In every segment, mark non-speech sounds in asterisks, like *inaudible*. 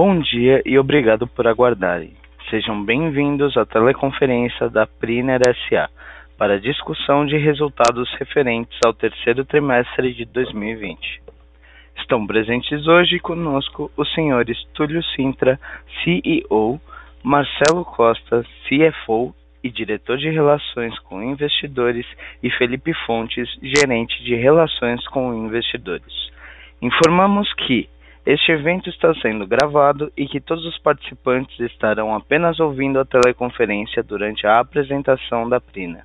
Bom dia e obrigado por aguardarem. Sejam bem-vindos à teleconferência da Priner S.A. para discussão de resultados referentes ao terceiro trimestre de 2020. Estão presentes hoje conosco os senhores Túlio Sintra, CEO, Marcelo Costa, CFO e diretor de Relações com Investidores, e Felipe Fontes, gerente de Relações com Investidores. Informamos que este evento está sendo gravado e que todos os participantes estarão apenas ouvindo a teleconferência durante a apresentação da Prina.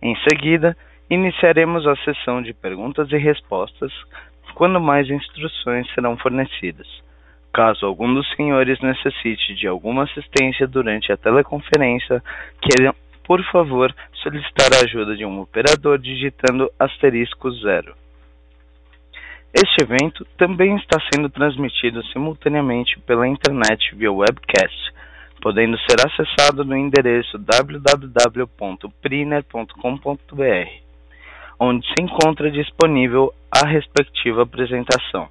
Em seguida, iniciaremos a sessão de perguntas e respostas, quando mais instruções serão fornecidas. Caso algum dos senhores necessite de alguma assistência durante a teleconferência, queiram, por favor, solicitar a ajuda de um operador digitando asterisco zero. Este evento também está sendo transmitido simultaneamente pela internet via webcast, podendo ser acessado no endereço www.priner.com.br, onde se encontra disponível a respectiva apresentação.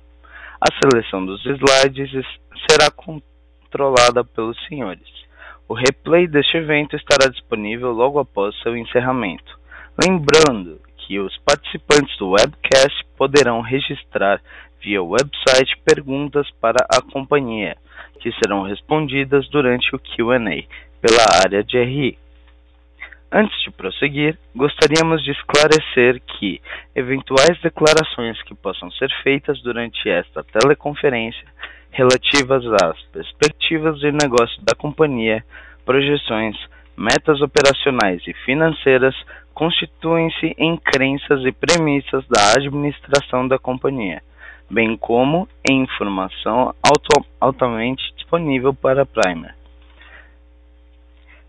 A seleção dos slides será controlada pelos senhores. O replay deste evento estará disponível logo após seu encerramento. Lembrando que os participantes do webcast poderão registrar via website perguntas para a companhia, que serão respondidas durante o Q&A pela área de RI. Antes de prosseguir, gostaríamos de esclarecer que eventuais declarações que possam ser feitas durante esta teleconferência relativas às perspectivas de negócio da companhia, projeções, metas operacionais e financeiras constituem-se em crenças e premissas da administração da companhia, bem como em informação altamente disponível para a Primer.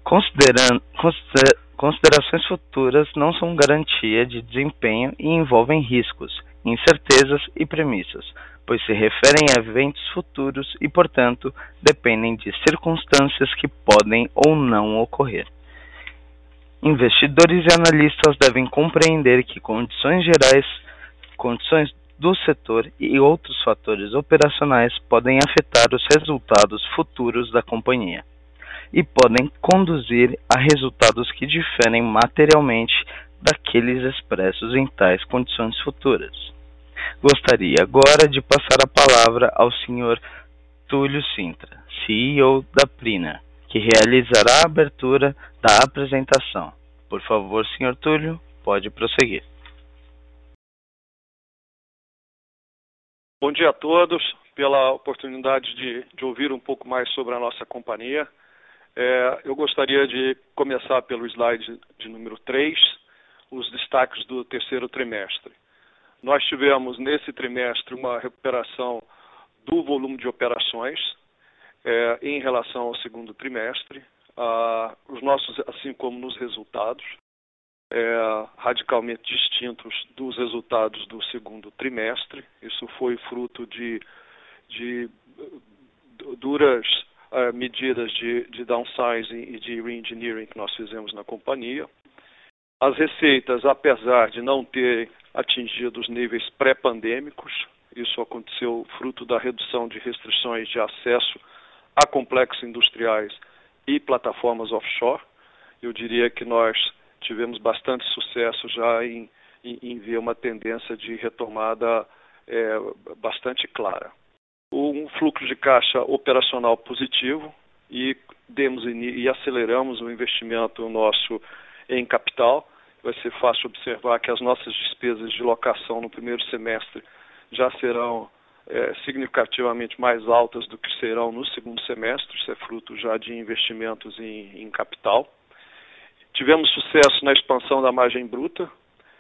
Considerando, consider, considerações futuras não são garantia de desempenho e envolvem riscos, incertezas e premissas, pois se referem a eventos futuros e, portanto, dependem de circunstâncias que podem ou não ocorrer. Investidores e analistas devem compreender que condições gerais, condições do setor e outros fatores operacionais podem afetar os resultados futuros da companhia e podem conduzir a resultados que diferem materialmente daqueles expressos em tais condições futuras. Gostaria agora de passar a palavra ao Sr. Túlio Sintra, CEO da Prina que realizará a abertura da apresentação. Por favor, Sr. Túlio, pode prosseguir. Bom dia a todos, pela oportunidade de, de ouvir um pouco mais sobre a nossa companhia. É, eu gostaria de começar pelo slide de número 3, os destaques do terceiro trimestre. Nós tivemos nesse trimestre uma recuperação do volume de operações, é, em relação ao segundo trimestre, ah, os nossos, assim como nos resultados, é, radicalmente distintos dos resultados do segundo trimestre. Isso foi fruto de, de duras uh, medidas de, de downsizing e de reengineering que nós fizemos na companhia. As receitas, apesar de não terem atingido os níveis pré-pandêmicos, isso aconteceu fruto da redução de restrições de acesso a complexos industriais e plataformas offshore. Eu diria que nós tivemos bastante sucesso já em, em, em ver uma tendência de retomada é, bastante clara. Um fluxo de caixa operacional positivo e demos e aceleramos o investimento nosso em capital. Vai ser fácil observar que as nossas despesas de locação no primeiro semestre já serão é, significativamente mais altas do que serão no segundo semestre, isso é fruto já de investimentos em, em capital. Tivemos sucesso na expansão da margem bruta,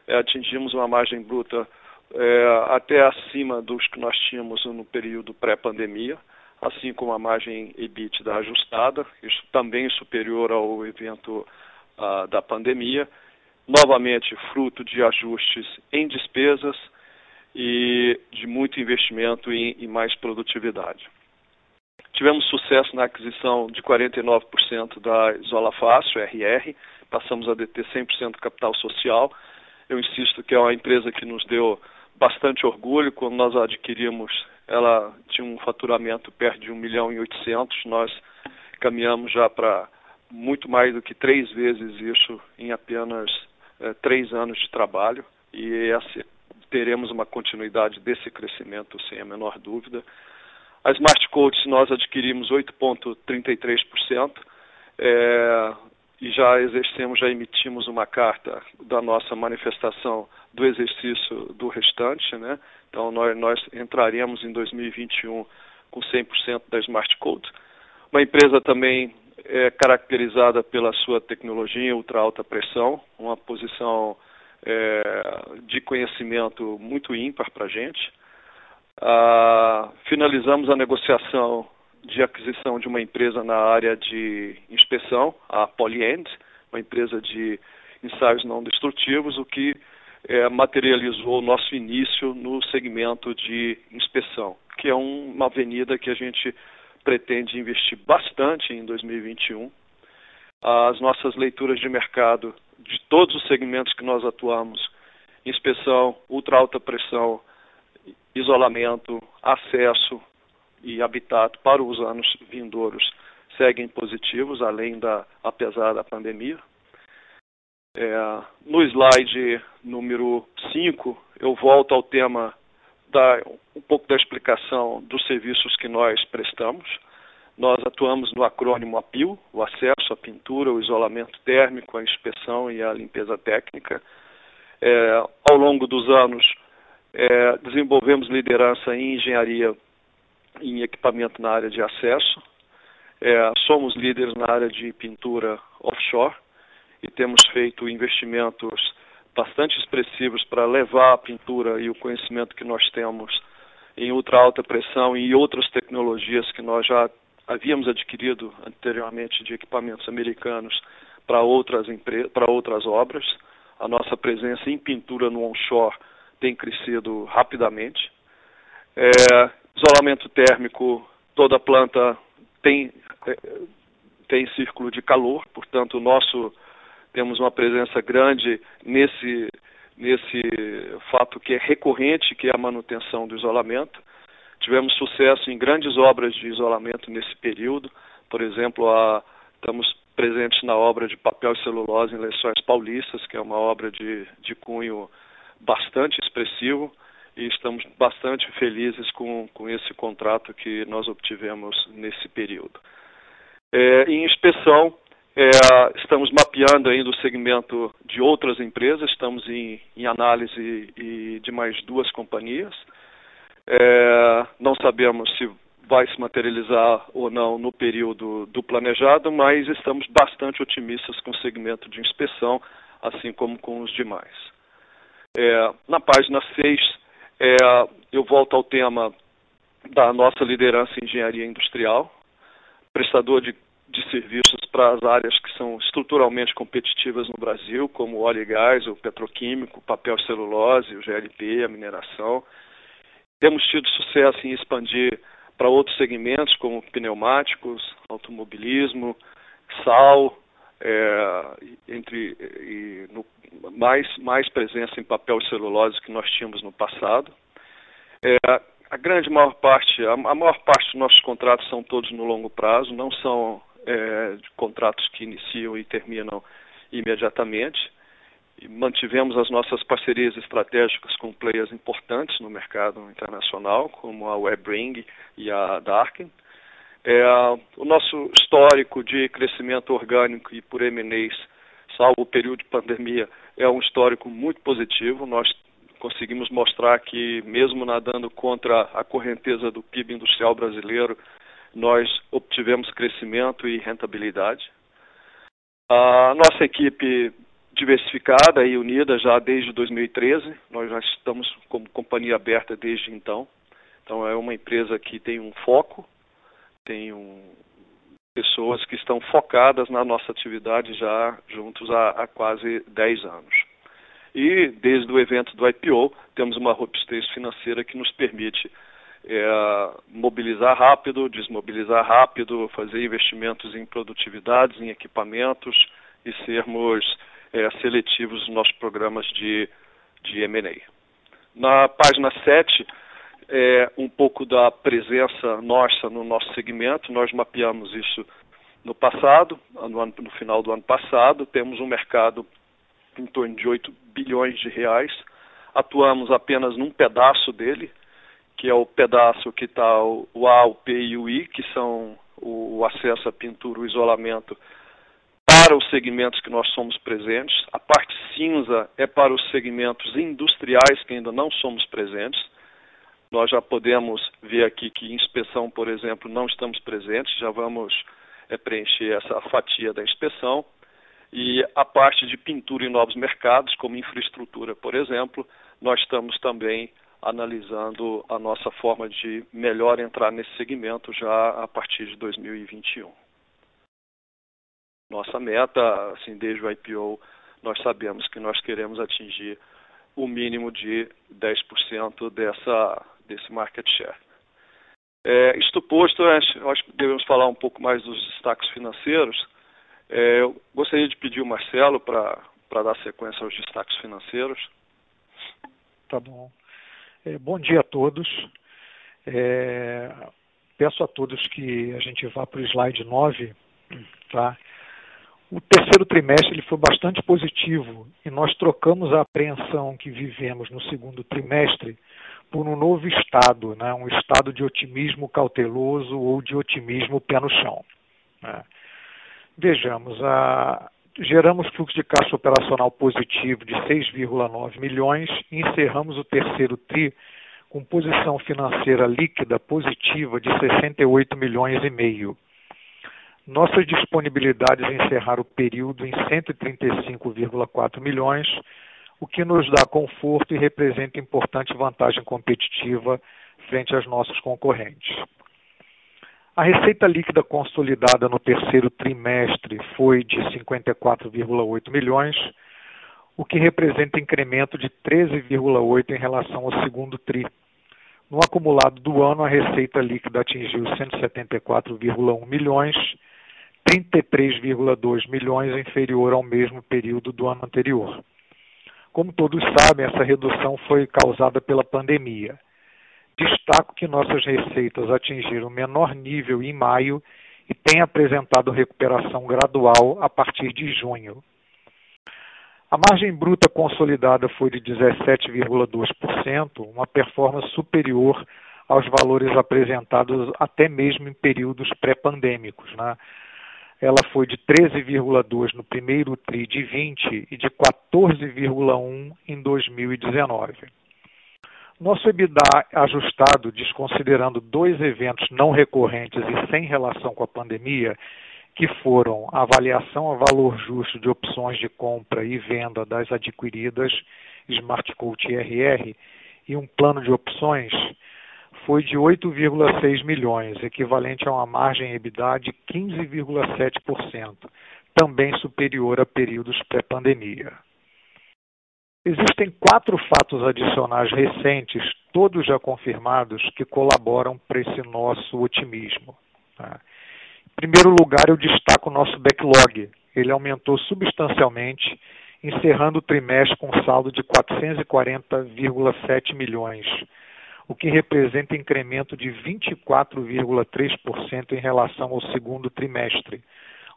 é, atingimos uma margem bruta é, até acima dos que nós tínhamos no período pré-pandemia, assim como a margem EBITDA ajustada, isso também superior ao evento ah, da pandemia, novamente fruto de ajustes em despesas, e de muito investimento em, em mais produtividade. Tivemos sucesso na aquisição de 49% da Isola Fácil, RR, passamos a deter 100% do capital social. Eu insisto que é uma empresa que nos deu bastante orgulho. Quando nós adquirimos ela tinha um faturamento perto de 1 milhão e 800, nós caminhamos já para muito mais do que três vezes isso em apenas é, três anos de trabalho. E essa, teremos uma continuidade desse crescimento sem a menor dúvida. A Smart Coats nós adquirimos 8,33%. É, e já exercemos, já emitimos uma carta da nossa manifestação do exercício do restante, né? Então nós, nós entraremos em 2021 com 100% da Smart Code. Uma empresa também é caracterizada pela sua tecnologia ultra alta pressão, uma posição é, de conhecimento muito ímpar para a gente. Ah, finalizamos a negociação de aquisição de uma empresa na área de inspeção, a Polyend, uma empresa de ensaios não destrutivos, o que é, materializou o nosso início no segmento de inspeção, que é um, uma avenida que a gente pretende investir bastante em 2021. As nossas leituras de mercado de todos os segmentos que nós atuamos, inspeção, ultra alta pressão, isolamento, acesso, e habitat para os anos vindouros seguem positivos, além da, apesar da pandemia. É, no slide número 5, eu volto ao tema da um pouco da explicação dos serviços que nós prestamos. Nós atuamos no acrônimo APIL, o acesso, a pintura, o isolamento térmico, a inspeção e a limpeza técnica. É, ao longo dos anos, é, desenvolvemos liderança em engenharia em equipamento na área de acesso. É, somos líderes na área de pintura offshore e temos feito investimentos bastante expressivos para levar a pintura e o conhecimento que nós temos em ultra alta pressão e outras tecnologias que nós já havíamos adquirido anteriormente de equipamentos americanos para outras para outras obras. A nossa presença em pintura no onshore tem crescido rapidamente. É, Isolamento térmico, toda planta tem, é, tem círculo de calor, portanto, nosso temos uma presença grande nesse, nesse fato que é recorrente, que é a manutenção do isolamento. Tivemos sucesso em grandes obras de isolamento nesse período, por exemplo, a, estamos presentes na obra de papel e celulose em Lençóis Paulistas, que é uma obra de, de cunho bastante expressivo e estamos bastante felizes com, com esse contrato que nós obtivemos nesse período. É, em inspeção, é, estamos mapeando ainda o segmento de outras empresas, estamos em, em análise de mais duas companhias. É, não sabemos se vai se materializar ou não no período do planejado, mas estamos bastante otimistas com o segmento de inspeção, assim como com os demais. É, na página 6, é, eu volto ao tema da nossa liderança em engenharia industrial, prestador de, de serviços para as áreas que são estruturalmente competitivas no Brasil, como óleo e gás, o petroquímico, papel celulose, o GLP, a mineração. Temos tido sucesso em expandir para outros segmentos, como pneumáticos, automobilismo, sal, é, entre e no, mais, mais presença em papel e celulose que nós tínhamos no passado. É, a grande maior parte, a, a, maior parte dos nossos contratos são todos no longo prazo, não são é, contratos que iniciam e terminam imediatamente. Mantivemos as nossas parcerias estratégicas com players importantes no mercado internacional, como a WebRing e a Darken. É, o nosso histórico de crescimento orgânico e por M&As, salvo o período de pandemia, é um histórico muito positivo. Nós conseguimos mostrar que, mesmo nadando contra a correnteza do PIB industrial brasileiro, nós obtivemos crescimento e rentabilidade. A nossa equipe diversificada e unida já desde 2013, nós já estamos como companhia aberta desde então. Então é uma empresa que tem um foco, tem um, pessoas que estão focadas na nossa atividade já juntos há, há quase 10 anos. E desde o evento do IPO, temos uma robustez financeira que nos permite é, mobilizar rápido, desmobilizar rápido, fazer investimentos em produtividades, em equipamentos e sermos é, seletivos nos nossos programas de, de M&A. Na página 7, é um pouco da presença nossa no nosso segmento. Nós mapeamos isso no passado, no, ano, no final do ano passado. Temos um mercado em torno de 8 bilhões de reais. Atuamos apenas num pedaço dele, que é o pedaço que está o A, o P e o I, que são o acesso à pintura, o isolamento para os segmentos que nós somos presentes. A parte cinza é para os segmentos industriais que ainda não somos presentes. Nós já podemos ver aqui que inspeção, por exemplo, não estamos presentes, já vamos é, preencher essa fatia da inspeção. E a parte de pintura em novos mercados, como infraestrutura, por exemplo, nós estamos também analisando a nossa forma de melhor entrar nesse segmento já a partir de 2021. Nossa meta, assim, desde o IPO, nós sabemos que nós queremos atingir o mínimo de 10% dessa, desse market share. É, isto posto, acho que devemos falar um pouco mais dos destaques financeiros. É, eu gostaria de pedir o Marcelo para dar sequência aos destaques financeiros. Tá bom. É, bom dia a todos. É, peço a todos que a gente vá para o slide 9, tá? O terceiro trimestre ele foi bastante positivo e nós trocamos a apreensão que vivemos no segundo trimestre por um novo estado, né? um estado de otimismo cauteloso ou de otimismo pé no chão. Né? Vejamos, a... geramos fluxo de caixa operacional positivo de 6,9 milhões e encerramos o terceiro TRI com posição financeira líquida positiva de 68 milhões e meio nossas disponibilidades encerraram o período em 135,4 milhões, o que nos dá conforto e representa importante vantagem competitiva frente aos nossos concorrentes. A receita líquida consolidada no terceiro trimestre foi de 54,8 milhões, o que representa incremento de 13,8 em relação ao segundo tri. No acumulado do ano, a receita líquida atingiu 174,1 milhões, 33,2 milhões inferior ao mesmo período do ano anterior. Como todos sabem, essa redução foi causada pela pandemia. Destaco que nossas receitas atingiram menor nível em maio e têm apresentado recuperação gradual a partir de junho. A margem bruta consolidada foi de 17,2%, uma performance superior aos valores apresentados até mesmo em períodos pré-pandêmicos. Né? Ela foi de 13,2 no primeiro TRI de 20 e de 14,1 em 2019. Nosso EBITDA ajustado, desconsiderando dois eventos não recorrentes e sem relação com a pandemia, que foram a avaliação a valor justo de opções de compra e venda das adquiridas Smartcoach RR e um plano de opções, foi de 8,6 milhões, equivalente a uma margem EBITDA de 15,7%, também superior a períodos pré-pandemia. Existem quatro fatos adicionais recentes, todos já confirmados, que colaboram para esse nosso otimismo. Tá? Em primeiro lugar, eu destaco o nosso backlog. Ele aumentou substancialmente, encerrando o trimestre com saldo de 440,7 milhões, o que representa incremento de 24,3% em relação ao segundo trimestre,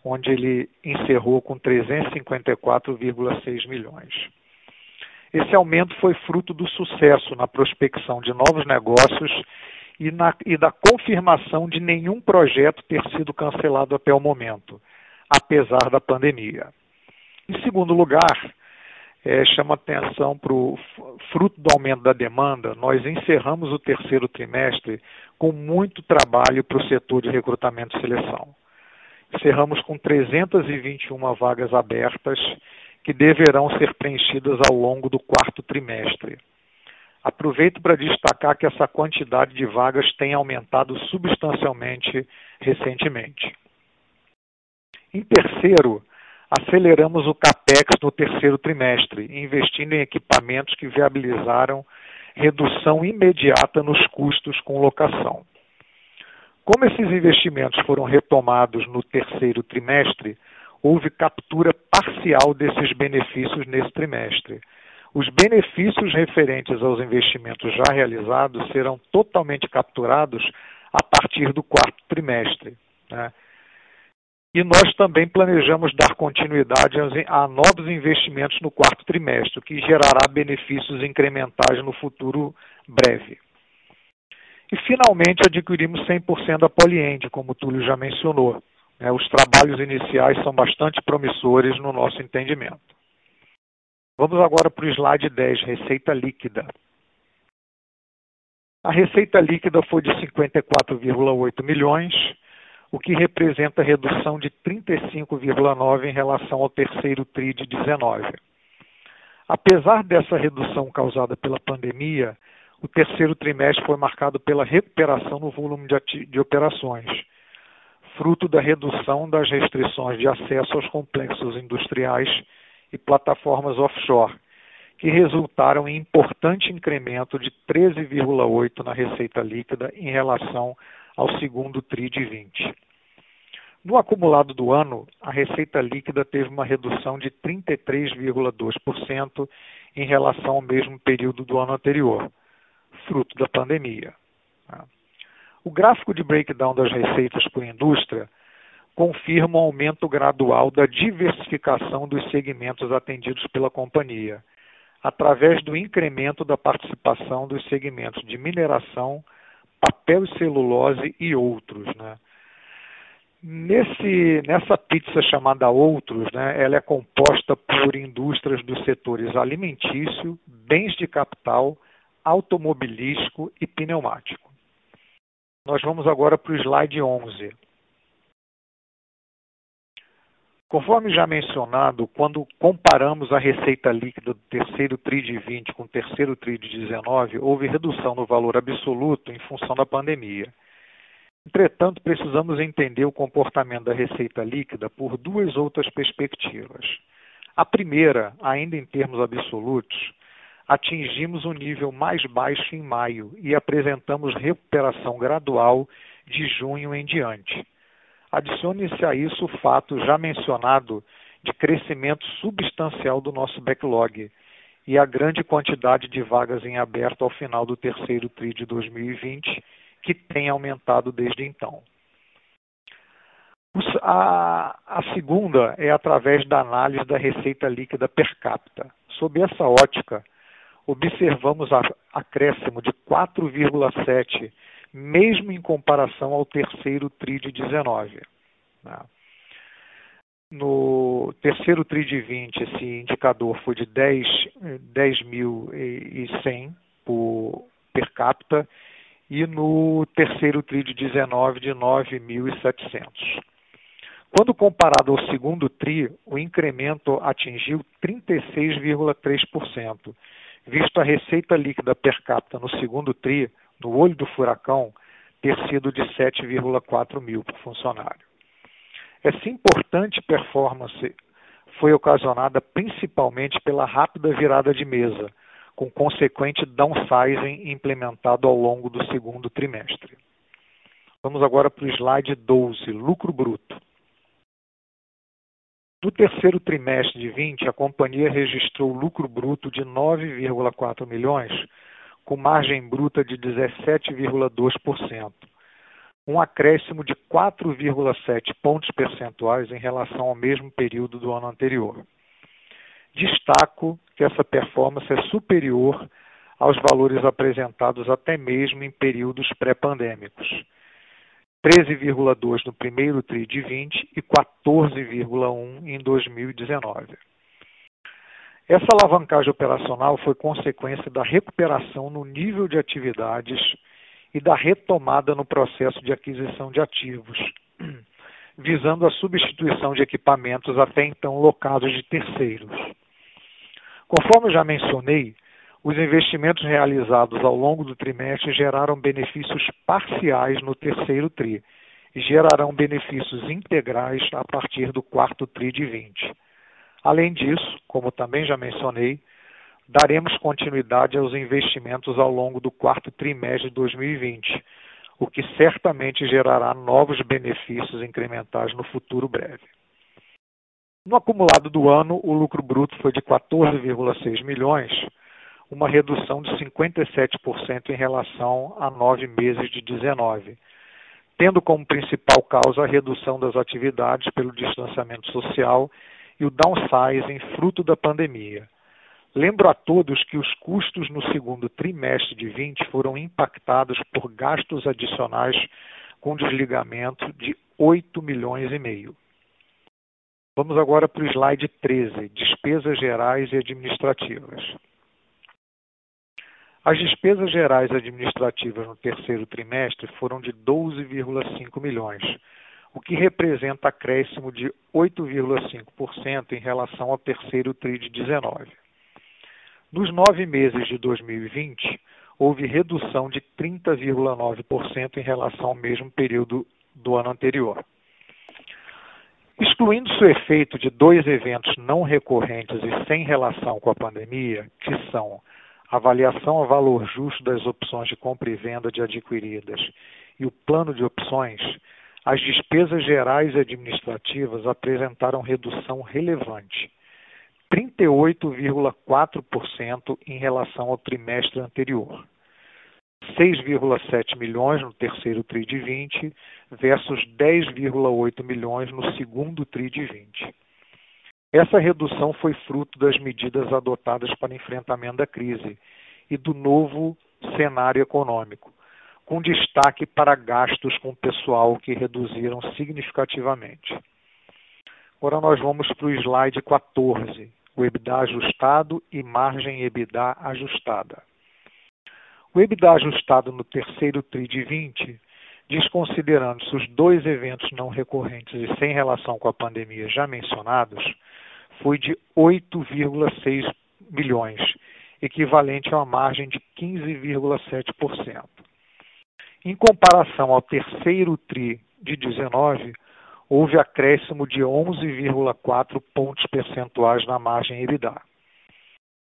onde ele encerrou com 354,6 milhões. Esse aumento foi fruto do sucesso na prospecção de novos negócios e, na, e da confirmação de nenhum projeto ter sido cancelado até o momento, apesar da pandemia. Em segundo lugar, é, chama atenção para o fruto do aumento da demanda, nós encerramos o terceiro trimestre com muito trabalho para o setor de recrutamento e seleção. Encerramos com 321 vagas abertas que deverão ser preenchidas ao longo do quarto trimestre. Aproveito para destacar que essa quantidade de vagas tem aumentado substancialmente recentemente. Em terceiro, aceleramos o CAPEX no terceiro trimestre, investindo em equipamentos que viabilizaram redução imediata nos custos com locação. Como esses investimentos foram retomados no terceiro trimestre, houve captura parcial desses benefícios nesse trimestre, Os benefícios referentes aos investimentos já realizados serão totalmente capturados a partir do quarto trimestre. Né? E nós também planejamos dar continuidade a novos investimentos no quarto trimestre, que gerará benefícios incrementais no futuro breve. E, finalmente, adquirimos 100% da Poliend, como o Túlio já mencionou. Né? Os trabalhos iniciais são bastante promissores no nosso entendimento. Vamos agora para o slide 10, receita líquida. A receita líquida foi de 54,8 milhões, o que representa redução de 35,9 em relação ao terceiro TRI de 19. Apesar dessa redução causada pela pandemia, o terceiro trimestre foi marcado pela recuperação no volume de, de operações, fruto da redução das restrições de acesso aos complexos industriais e plataformas offshore, que resultaram em importante incremento de 13,8 na receita líquida em relação ao segundo TRI de 20. No acumulado do ano, a receita líquida teve uma redução de 33,2% em relação ao mesmo período do ano anterior, fruto da pandemia. O gráfico de breakdown das receitas por indústria confirma o um aumento gradual da diversificação dos segmentos atendidos pela companhia, através do incremento da participação dos segmentos de mineração, papel e celulose e outros. Né? Nesse, nessa pizza chamada Outros, né, ela é composta por indústrias dos setores alimentício, bens de capital, automobilístico e pneumático. Nós vamos agora para o slide 11. Conforme já mencionado, quando comparamos a receita líquida do terceiro TRI de 20 com o terceiro TRI de 19, houve redução no valor absoluto em função da pandemia. Entretanto, precisamos entender o comportamento da receita líquida por duas outras perspectivas. A primeira, ainda em termos absolutos, atingimos o um nível mais baixo em maio e apresentamos recuperação gradual de junho em diante. Adicione-se a isso o fato já mencionado de crescimento substancial do nosso backlog e a grande quantidade de vagas em aberto ao final do terceiro TRI de 2020 que tem aumentado desde então. A, a, segunda é através da análise da receita líquida per capita. Sob essa ótica, observamos a, acréscimo de 4,7, mesmo em comparação ao terceiro TRI de 19. Né? No terceiro TRI de 20, esse indicador foi de 10.100 10 por per capita e no terceiro TRI de 19 de 9.700. Quando comparado ao segundo TRI, o incremento atingiu 36,3%, visto a receita líquida per capita no segundo TRI, no olho do furacão, ter sido de 7,4 mil por funcionário. Essa importante performance foi ocasionada principalmente pela rápida virada de mesa, com consequente downsizing implementado ao longo do segundo trimestre. Vamos agora para o slide 12, lucro bruto. No terceiro trimestre de 20, a companhia registrou lucro bruto de 9,4 milhões, com margem bruta de 17,2%, um acréscimo de 4,7 pontos percentuais em relação ao mesmo período do ano anterior. Destaco que essa performance é superior aos valores apresentados até mesmo em períodos pré-pandêmicos. 13,2 no primeiro TRI de 20 e 14,1 em 2019. Essa alavancagem operacional foi consequência da recuperação no nível de atividades e da retomada no processo de aquisição de ativos, *clears throat* visando a substituição de equipamentos até então locados de terceiros. Conforme já mencionei, os investimentos realizados ao longo do trimestre geraram benefícios parciais no terceiro TRI e gerarão benefícios integrais a partir do quarto TRI de 20. Além disso, como também já mencionei, daremos continuidade aos investimentos ao longo do quarto trimestre de 2020, o que certamente gerará novos benefícios incrementais no futuro breve. No acumulado do ano, o lucro bruto foi de 14,6 milhões, uma redução de 57% em relação a nove meses de 19, tendo como principal causa a redução das atividades pelo distanciamento social e o downsizing fruto da pandemia. Lembro a todos que os custos no segundo trimestre de 20 foram impactados por gastos adicionais com desligamento de 8 milhões e meio. Vamos agora para o slide 13, despesas gerais e administrativas. As despesas gerais administrativas no terceiro trimestre foram de 12,5 milhões, o que representa acréscimo de 8,5% em relação ao terceiro TRI de 19. Nos nove meses de 2020, houve redução de 30,9% em relação ao mesmo período do ano anterior. Excluindo-se o efeito de dois eventos não recorrentes e sem relação com a pandemia, que são avaliação a valor justo das opções de compra e venda de adquiridas e o plano de opções, as despesas gerais administrativas apresentaram redução relevante, 38,4% em relação ao trimestre anterior. 6,7 milhões no terceiro TRI de 20 versus 10,8 milhões no segundo TRI de 20. Essa redução foi fruto das medidas adotadas para enfrentamento da crise e do novo cenário econômico, com destaque para gastos com pessoal que reduziram significativamente. Agora nós vamos para o slide 14, o EBITDA ajustado e margem EBITDA ajustada. O EBITDA ajustado no terceiro TRI de 20, desconsiderando-se os dois eventos não recorrentes e sem relação com a pandemia já mencionados, foi de 8,6 milhões, equivalente a uma margem de 15,7%. Em comparação ao terceiro TRI de 19, houve acréscimo de 11,4 pontos percentuais na margem EBITDA.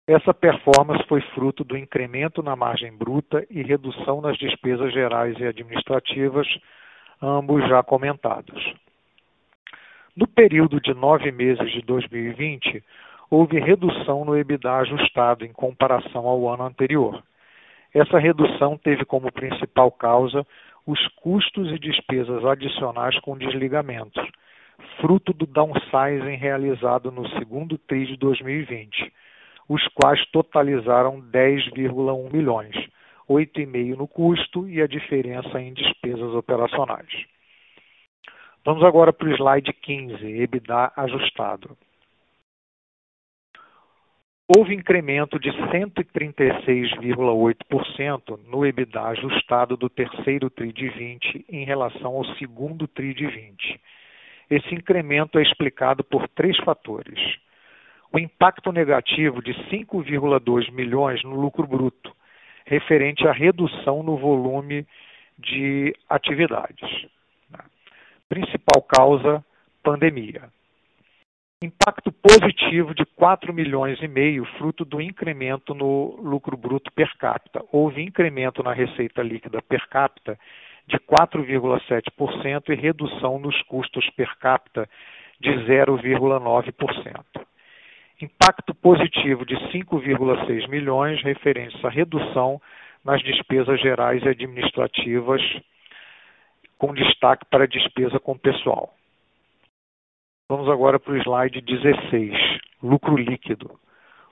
Essa performance foi fruto do incremento na margem bruta e redução nas despesas gerais e administrativas, ambos já comentados. No período de nove meses de 2020, houve redução no EBITDA ajustado em comparação ao ano anterior. Essa redução teve como principal causa os custos e despesas adicionais com desligamentos, fruto do downsizing realizado no segundo TRI de 2020, os quais totalizaram 10,1 milhões, 8,5 no custo e a diferença em despesas operacionais. Vamos agora para o slide 15, EBITDA ajustado. Houve incremento de 136,8% no EBITDA ajustado do terceiro TRI de 20 em relação ao segundo TRI de 20. Esse incremento é explicado por três fatores. O impacto negativo de 5,2 milhões no lucro bruto, referente à redução no volume de atividades. Principal causa, pandemia. Impacto positivo de 4 milhões e meio, fruto do incremento no lucro bruto per capita. Houve incremento na receita líquida per capita de 4,7% e redução nos custos per capita de 0,9%. Impacto positivo de 5,6 milhões referentes à redução nas despesas gerais e administrativas com destaque para a despesa com pessoal. Vamos agora para o slide 16, lucro líquido.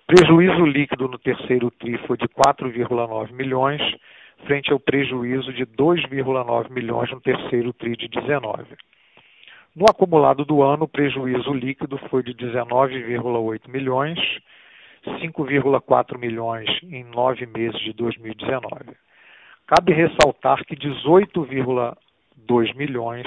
Prejuízo líquido no terceiro TRI foi de 4,9 milhões, frente ao prejuízo de 2,9 milhões no terceiro TRI de 19. No acumulado do ano, o prejuízo líquido foi de 19,8 milhões, 5,4 milhões em nove meses de 2019. Cabe ressaltar que 18, 2 milhões,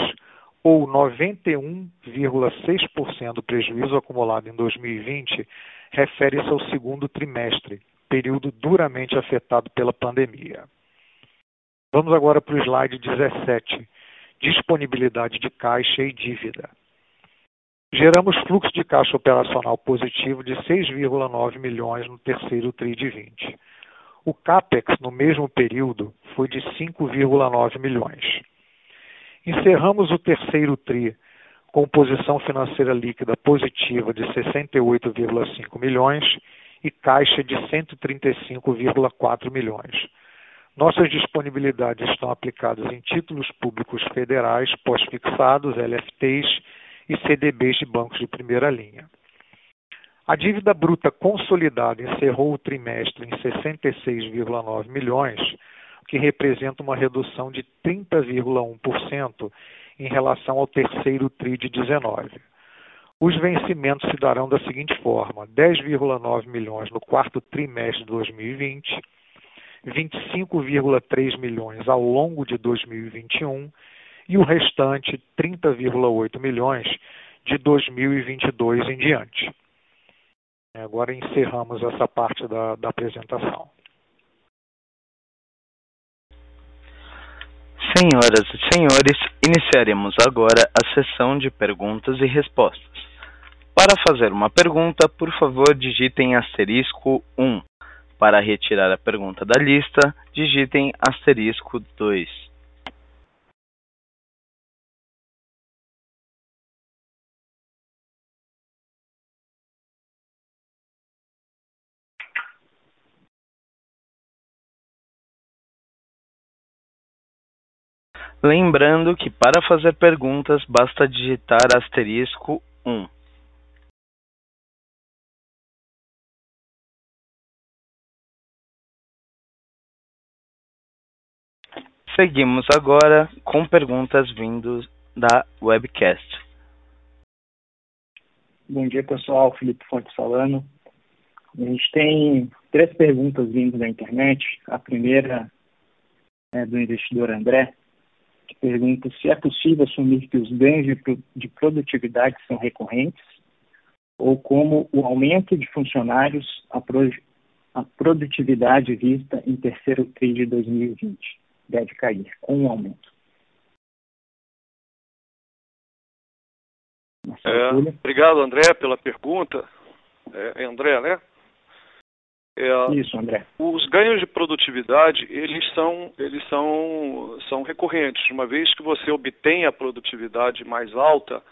ou 91,6% do prejuízo acumulado em 2020, refere-se ao segundo trimestre, período duramente afetado pela pandemia. Vamos agora para o slide 17, disponibilidade de caixa e dívida. Geramos fluxo de caixa operacional positivo de 6,9 milhões no terceiro TRI de 20. O CAPEX no mesmo período foi de 5,9 milhões. Encerramos o terceiro TRI com posição financeira líquida positiva de 68,5 milhões e caixa de 135,4 milhões. Nossas disponibilidades estão aplicadas em títulos públicos federais pós-fixados, LFTs e CDBs de bancos de primeira linha. A dívida bruta consolidada encerrou o trimestre em 66,9 milhões, o que representa uma redução de 30,1% em relação ao terceiro TRI de 19. Os vencimentos se darão da seguinte forma: 10,9 milhões no quarto trimestre de 2020, 25,3 milhões ao longo de 2021 e o restante 30,8 milhões de 2022 em diante. Agora encerramos essa parte da, da apresentação. Senhoras e senhores, iniciaremos agora a sessão de perguntas e respostas. Para fazer uma pergunta, por favor, digitem asterisco 1. Para retirar a pergunta da lista, digitem asterisco 2. Lembrando que para fazer perguntas basta digitar asterisco um. Seguimos agora com perguntas vindas da webcast. Bom dia, pessoal. Felipe Fontes falando. A gente tem três perguntas vindo da internet. A primeira é do investidor André pergunta se é possível assumir que os ganhos de, de produtividade são recorrentes ou como o aumento de funcionários, a, pro, a produtividade vista em terceiro TRI de 2020 deve cair com um aumento. É, obrigado, André, pela pergunta. É, é André, né? É, Isso, André. Os ganhos de produtividade, eles são, eles são, são recorrentes. Uma vez que você obtém a produtividade mais alta,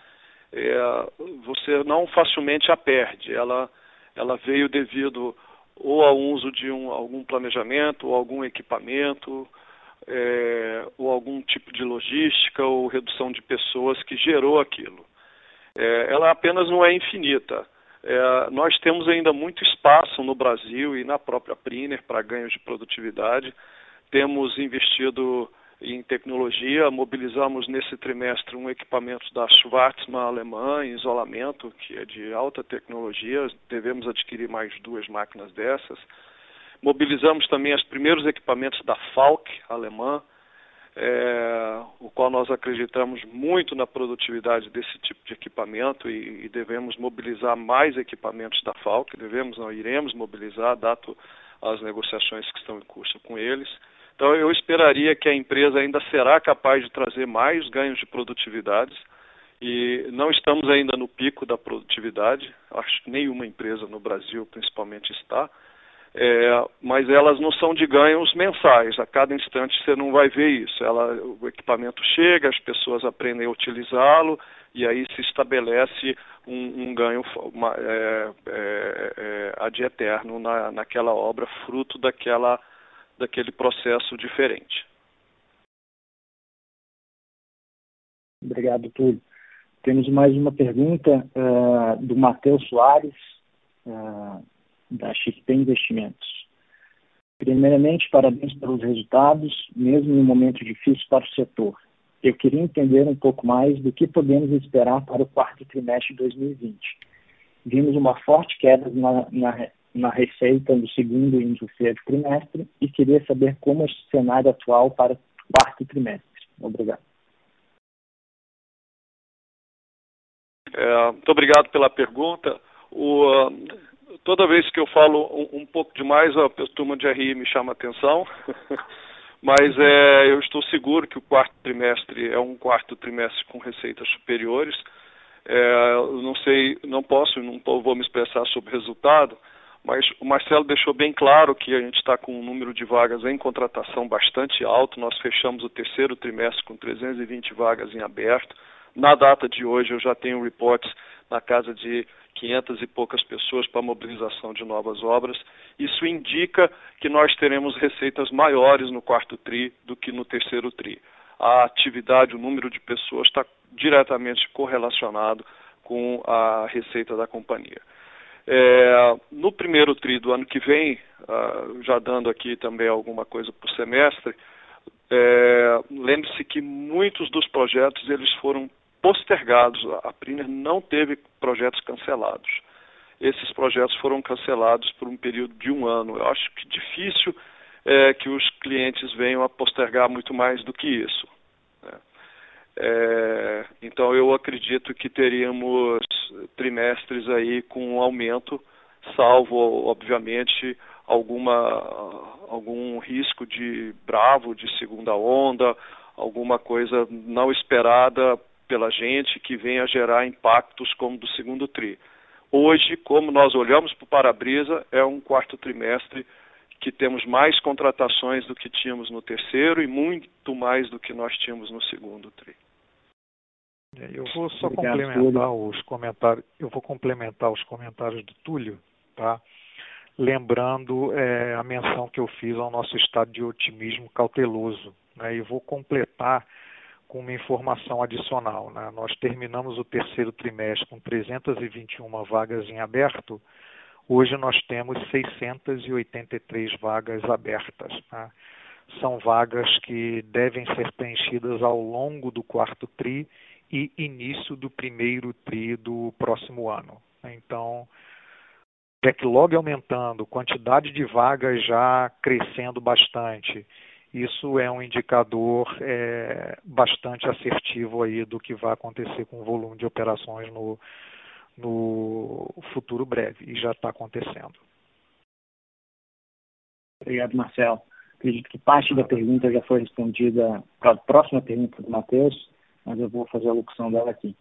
é, você não facilmente a perde. Ela, ela veio devido ou ao uso de um, algum planejamento, ou algum equipamento, é, ou algum tipo de logística, ou redução de pessoas que gerou aquilo. É, ela apenas não é infinita. É, nós temos ainda muito espaço no Brasil e na própria Priner para ganhos de produtividade. Temos investido em tecnologia, mobilizamos nesse trimestre um equipamento da Schwarzmann alemã em isolamento, que é de alta tecnologia, devemos adquirir mais duas máquinas dessas. Mobilizamos também os primeiros equipamentos da Falk alemã, é, o qual nós acreditamos muito na produtividade desse tipo de equipamento e, e devemos mobilizar mais equipamentos da Falk, devemos, não iremos mobilizar, dado as negociações que estão em curso com eles. Então eu esperaria que a empresa ainda será capaz de trazer mais ganhos de produtividade e não estamos ainda no pico da produtividade, acho que nenhuma empresa no Brasil principalmente está, é, mas elas não são de ganhos mensais. A cada instante você não vai ver isso. Ela, o equipamento chega, as pessoas aprendem a utilizá-lo e aí se estabelece um, um ganho uma, é, é, é, ad eterno na, naquela obra, fruto daquela, daquele processo diferente. Obrigado, Túlio. Temos mais uma pergunta uh, do Matheus Soares. Uh, da XP Investimentos. Primeiramente, parabéns pelos resultados, mesmo em um momento difícil para o setor. Eu queria entender um pouco mais do que podemos esperar para o quarto trimestre de 2020. Vimos uma forte queda na, na, na receita do segundo e terceiro trimestre e queria saber como é o cenário atual para o quarto trimestre. Obrigado. É, muito obrigado pela pergunta. O, toda vez que eu falo um, um pouco demais, a turma de RI me chama a atenção. *laughs* Mas é, eu estou seguro que o quarto trimestre é um quarto trimestre com receitas superiores. É, não sei, não posso, não vou me expressar sobre o resultado, mas o Marcelo deixou bem claro que a gente está com um número de vagas em contratação bastante alto. Nós fechamos o terceiro trimestre com 320 vagas em aberto. Na data de hoje, eu já tenho reportes na casa de 500 e poucas pessoas para mobilização de novas obras. Isso indica que nós teremos receitas maiores no quarto TRI do que no terceiro TRI. A atividade, o número de pessoas está diretamente correlacionado com a receita da companhia. É, no primeiro TRI do ano que vem, uh, já dando aqui também alguma coisa por semestre, é, lembre-se que muitos dos projetos eles foram postergados. A Priner não teve projetos cancelados. Esses projetos foram cancelados por um período de um ano. Eu acho que difícil é, que os clientes venham a postergar muito mais do que isso. Né? É, então eu acredito que teríamos trimestres aí com um aumento, salvo obviamente alguma algum risco de bravo de segunda onda, alguma coisa não esperada pela gente que venha gerar impactos como do segundo tri. Hoje, como nós olhamos para o para-brisa, é um quarto trimestre que temos mais contratações do que tínhamos no terceiro e muito mais do que nós tínhamos no segundo tri. Eu vou só Obrigado, complementar Túlio. os comentários. Eu vou complementar os comentários do Túlio, tá? Lembrando é, a menção que eu fiz ao nosso estado de otimismo cauteloso, né? E vou completar com uma informação adicional. Né? Nós terminamos o terceiro trimestre com 321 vagas em aberto. Hoje nós temos 683 vagas abertas. Né? São vagas que devem ser preenchidas ao longo do quarto TRI e início do primeiro TRI do próximo ano. Então, backlog aumentando, quantidade de vagas já crescendo bastante isso é um indicador é, bastante assertivo aí do que vai acontecer com o volume de operações no, no futuro breve, e já está acontecendo. Obrigado, Marcelo. Acredito que parte da pergunta já foi respondida para a próxima pergunta do Matheus, mas eu vou fazer a locução dela aqui.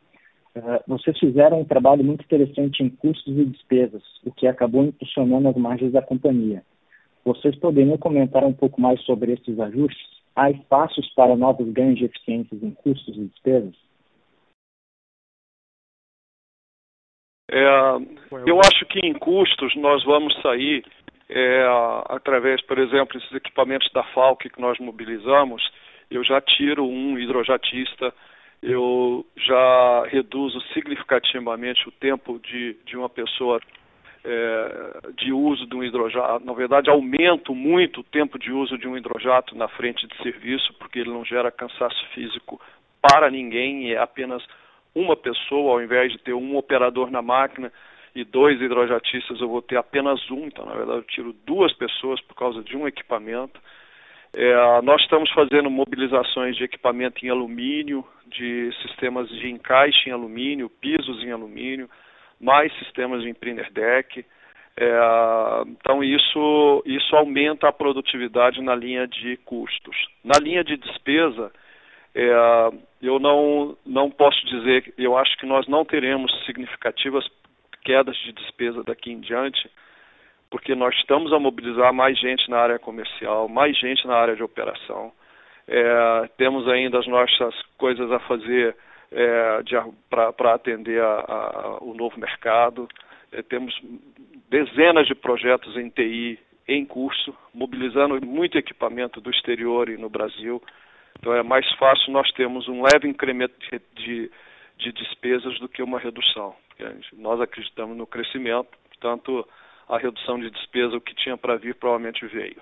Uh, vocês fizeram um trabalho muito interessante em custos e despesas, o que acabou impulsionando as margens da companhia. Vocês poderiam comentar um pouco mais sobre esses ajustes? Há espaços para novos ganhos de eficiências em custos e despesas? É, eu acho que em custos nós vamos sair é, através, por exemplo, esses equipamentos da Falk que nós mobilizamos, eu já tiro um hidrojatista, eu já reduzo significativamente o tempo de, de uma pessoa é, de uso de um hidrojato, na verdade aumento muito o tempo de uso de um hidrojato na frente de serviço, porque ele não gera cansaço físico para ninguém, é apenas uma pessoa, ao invés de ter um operador na máquina e dois hidrojatistas, eu vou ter apenas um, então na verdade eu tiro duas pessoas por causa de um equipamento. É, nós estamos fazendo mobilizações de equipamento em alumínio, de sistemas de encaixe em alumínio, pisos em alumínio, mais sistemas de impriner deck. É, então isso, isso aumenta a produtividade na linha de custos. Na linha de despesa, é, eu não, não posso dizer, eu acho que nós não teremos significativas quedas de despesa daqui em diante, porque nós estamos a mobilizar mais gente na área comercial, mais gente na área de operação. É, temos ainda as nossas coisas a fazer é, para atender a, a, o novo mercado. É, temos dezenas de projetos em TI em curso, mobilizando muito equipamento do exterior e no Brasil. Então é mais fácil nós termos um leve incremento de, de, de despesas do que uma redução. Nós acreditamos no crescimento, portanto, a redução de despesa, o que tinha para vir, provavelmente veio.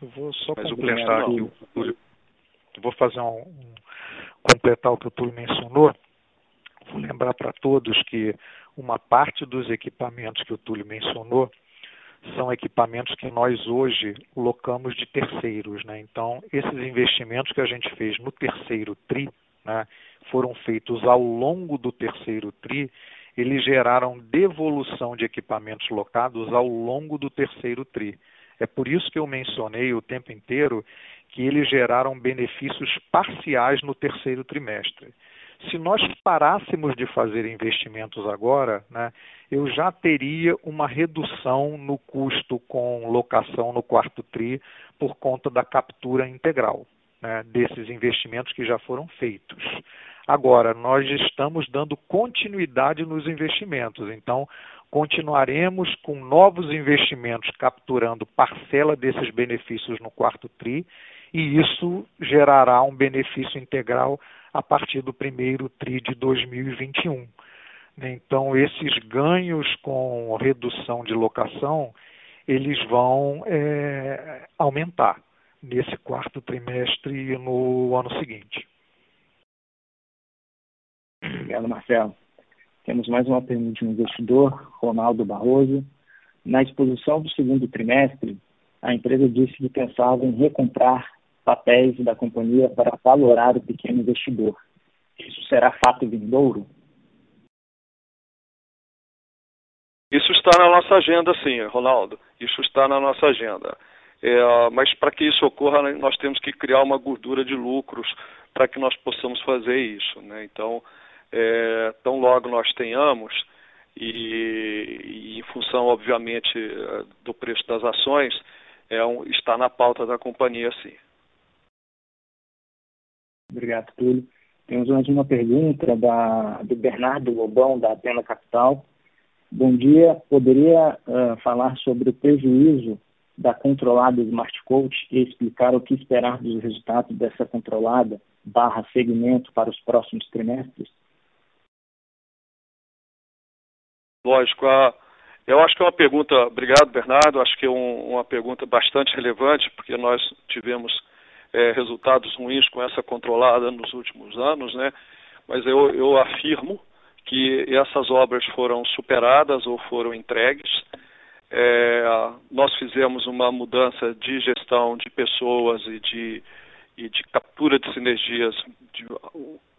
Eu vou só Mas aqui o Túlio. Vou fazer um, completar o que o Túlio mencionou, vou lembrar para todos que uma parte dos equipamentos que o Túlio mencionou são equipamentos que nós hoje locamos de terceiros. Né? Então, esses investimentos que a gente fez no terceiro TRI né, foram feitos ao longo do terceiro TRI, eles geraram devolução de equipamentos locados ao longo do terceiro TRI. É por isso que eu mencionei o tempo inteiro que eles geraram benefícios parciais no terceiro trimestre. Se nós parássemos de fazer investimentos agora, né, eu já teria uma redução no custo com locação no quarto TRI por conta da captura integral. né, desses investimentos que já foram feitos. Agora, nós estamos dando continuidade nos investimentos, então continuaremos com novos investimentos capturando parcela desses benefícios no quarto TRI e isso gerará um benefício integral a partir do primeiro TRI de 2021. Então, esses ganhos com redução de locação, eles vão é, aumentar nesse quarto trimestre e no ano seguinte. Obrigado, Marcelo. Temos mais uma pergunta de um investidor, Ronaldo Barroso. Na exposição do segundo trimestre, a empresa disse que pensava em recomprar papéis da companhia para valorar o pequeno investidor. Isso será fato vindouro? Isso está na nossa agenda, sim, Ronaldo. Isso está na nossa agenda. É, mas para que isso ocorra, né, nós temos que criar uma gordura de lucros para que nós possamos fazer isso. Né? Então, é, tão logo nós tenhamos, e, e, em função, obviamente, do preço das ações, é um, está na pauta da companhia, sim. Obrigado, Túlio. Temos mais uma pergunta da, do Bernardo Lobão, da Atena Capital. Bom dia. Poderia uh, falar sobre o prejuízo da controlada Smart Coach e explicar o que esperar dos resultados dessa controlada barra segmento para os próximos trimestres? Lógico. A, eu acho que é uma pergunta, obrigado Bernardo, acho que é um, uma pergunta bastante relevante, porque nós tivemos é, resultados ruins com essa controlada nos últimos anos, né? mas eu, eu afirmo que essas obras foram superadas ou foram entregues. É, nós fizemos uma mudança de gestão de pessoas e de, e de captura de sinergias de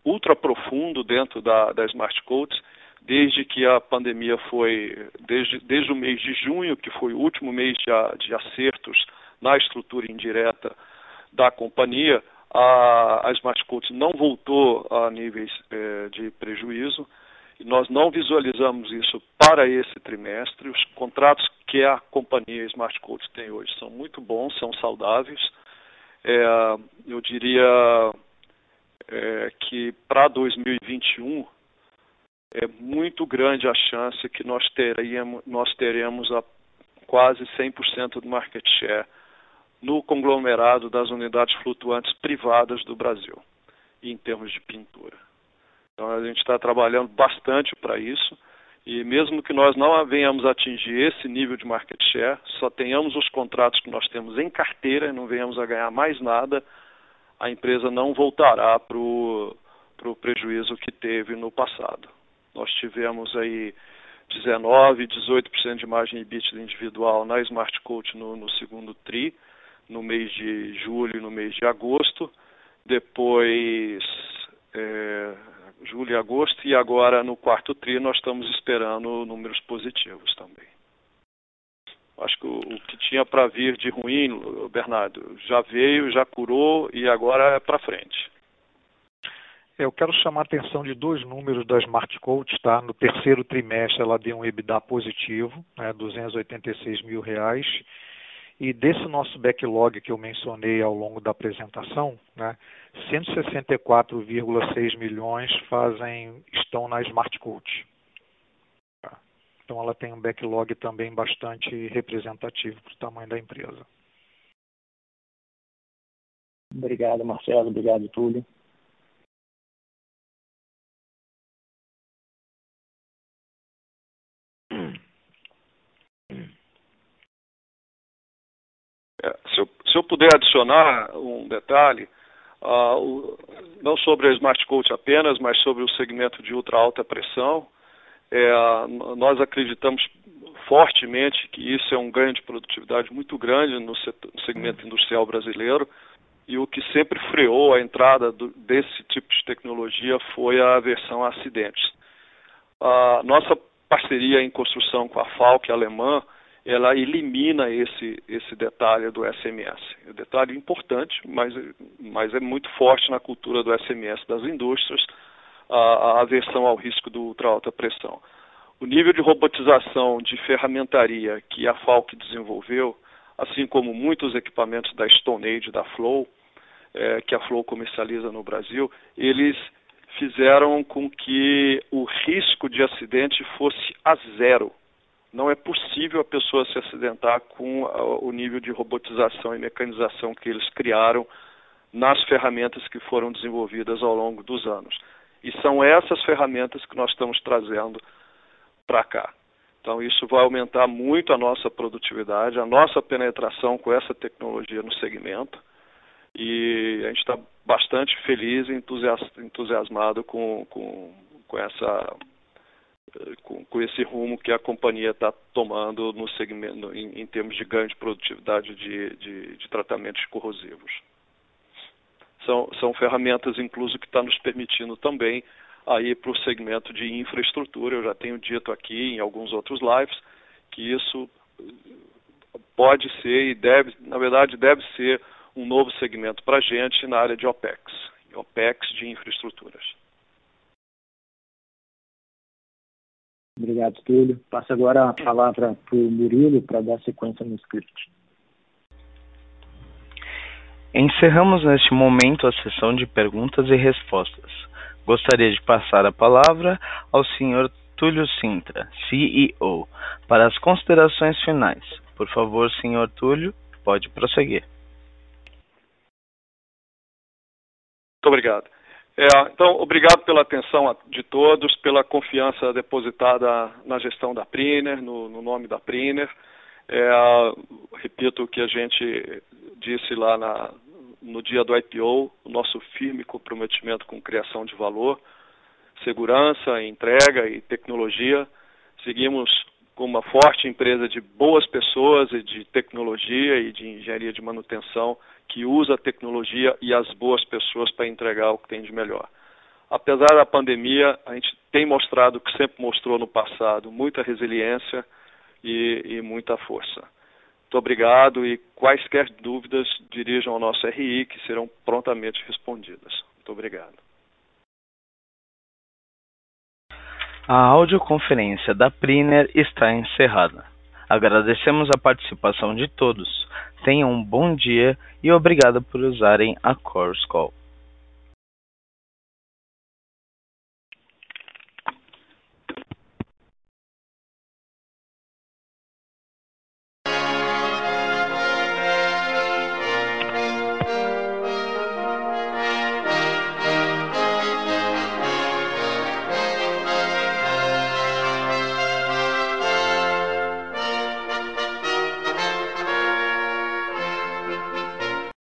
ultra profundo dentro da, da Smart Codes, desde que a pandemia foi, desde, desde o mês de junho, que foi o último mês de, de acertos na estrutura indireta da companhia, a, a não voltou a níveis é, de prejuízo. E nós não visualizamos isso para esse trimestre. Os contratos que a companhia Smart Codes tem hoje são muito bons, são saudáveis. É, eu diria é, que para 2021 é muito grande a chance que nós teremos, nós teremos a quase 100% do market share no conglomerado das unidades flutuantes privadas do Brasil, em termos de pintura. Então a gente está trabalhando bastante para isso. E mesmo que nós não venhamos atingir esse nível de market share, só tenhamos os contratos que nós temos em carteira e não venhamos a ganhar mais nada, a empresa não voltará para o prejuízo que teve no passado. Nós tivemos aí 19, 18% de margem EBITDA individual na Smart Coach no, no segundo TRI, no mês de julho e no mês de agosto. Depois é, julho e agosto, e agora no quarto TRI nós estamos esperando números positivos também. Acho que o, o que tinha para vir de ruim, Bernardo, já veio, já curou e agora é para frente. Eu quero chamar a atenção de dois números da Smart Coach, tá? No terceiro trimestre ela deu um EBITDA positivo, né, 286 mil reais, e desse nosso backlog que eu mencionei ao longo da apresentação, né, 164,6 milhões fazem, estão na Smart Coach. Então ela tem um backlog também bastante representativo para o tamanho da empresa. Obrigado, Marcelo. Obrigado, Túlio. É, se, eu, se eu puder adicionar um detalhe, uh, o, não sobre a Smart Coach apenas, mas sobre o segmento de ultra alta pressão, é, nós acreditamos fortemente que isso é um ganho de produtividade muito grande no, setor, no segmento industrial brasileiro e o que sempre freou a entrada do, desse tipo de tecnologia foi a aversão a acidentes. A nossa parceria em construção com a Falk alemã ela elimina esse, esse detalhe do SMS. É um detalhe importante, mas, mas é muito forte na cultura do SMS das indústrias, a, a aversão ao risco do ultra alta pressão. O nível de robotização de ferramentaria que a Falk desenvolveu, assim como muitos equipamentos da Stone Age, da Flow, é, que a Flow comercializa no Brasil, eles fizeram com que o risco de acidente fosse a zero. Não é possível a pessoa se acidentar com o nível de robotização e mecanização que eles criaram nas ferramentas que foram desenvolvidas ao longo dos anos. E são essas ferramentas que nós estamos trazendo para cá. Então, isso vai aumentar muito a nossa produtividade, a nossa penetração com essa tecnologia no segmento. E a gente está bastante feliz e entusiasmado com, com, com, essa, com, com, esse rumo que a companhia está tomando no segmento, em, em, termos de ganho de produtividade de, de, de tratamentos corrosivos. São, são ferramentas, incluso, que está nos permitindo também aí para o segmento de infraestrutura. Eu já tenho dito aqui em alguns outros lives que isso pode ser e deve, na verdade, deve ser um novo segmento para a gente na área de OPEX, OPEX de infraestruturas. Obrigado, Túlio. Passo agora a palavra para o Murilo para dar sequência no script. Encerramos neste momento a sessão de perguntas e respostas. Gostaria de passar a palavra ao Sr. Túlio Sintra, CEO, para as considerações finais. Por favor, Sr. Túlio, pode prosseguir. Muito obrigado. É, então, obrigado pela atenção de todos, pela confiança depositada na gestão da Priner, no, no nome da Priner. É, repito o que a gente disse lá na, no dia do IPO, o nosso firme comprometimento com criação de valor, segurança, entrega e tecnologia. Seguimos com uma forte empresa de boas pessoas e de tecnologia e de engenharia de manutenção que usa a tecnologia e as boas pessoas para entregar o que tem de melhor. Apesar da pandemia, a gente tem mostrado o que sempre mostrou no passado, muita resiliência e, e muita força. Muito obrigado e quaisquer dúvidas dirijam ao nosso RI que serão prontamente respondidas. Muito obrigado. A audioconferência da Priner está encerrada. Agradecemos a participação de todos. Tenham um bom dia e obrigado por usarem a Course Call.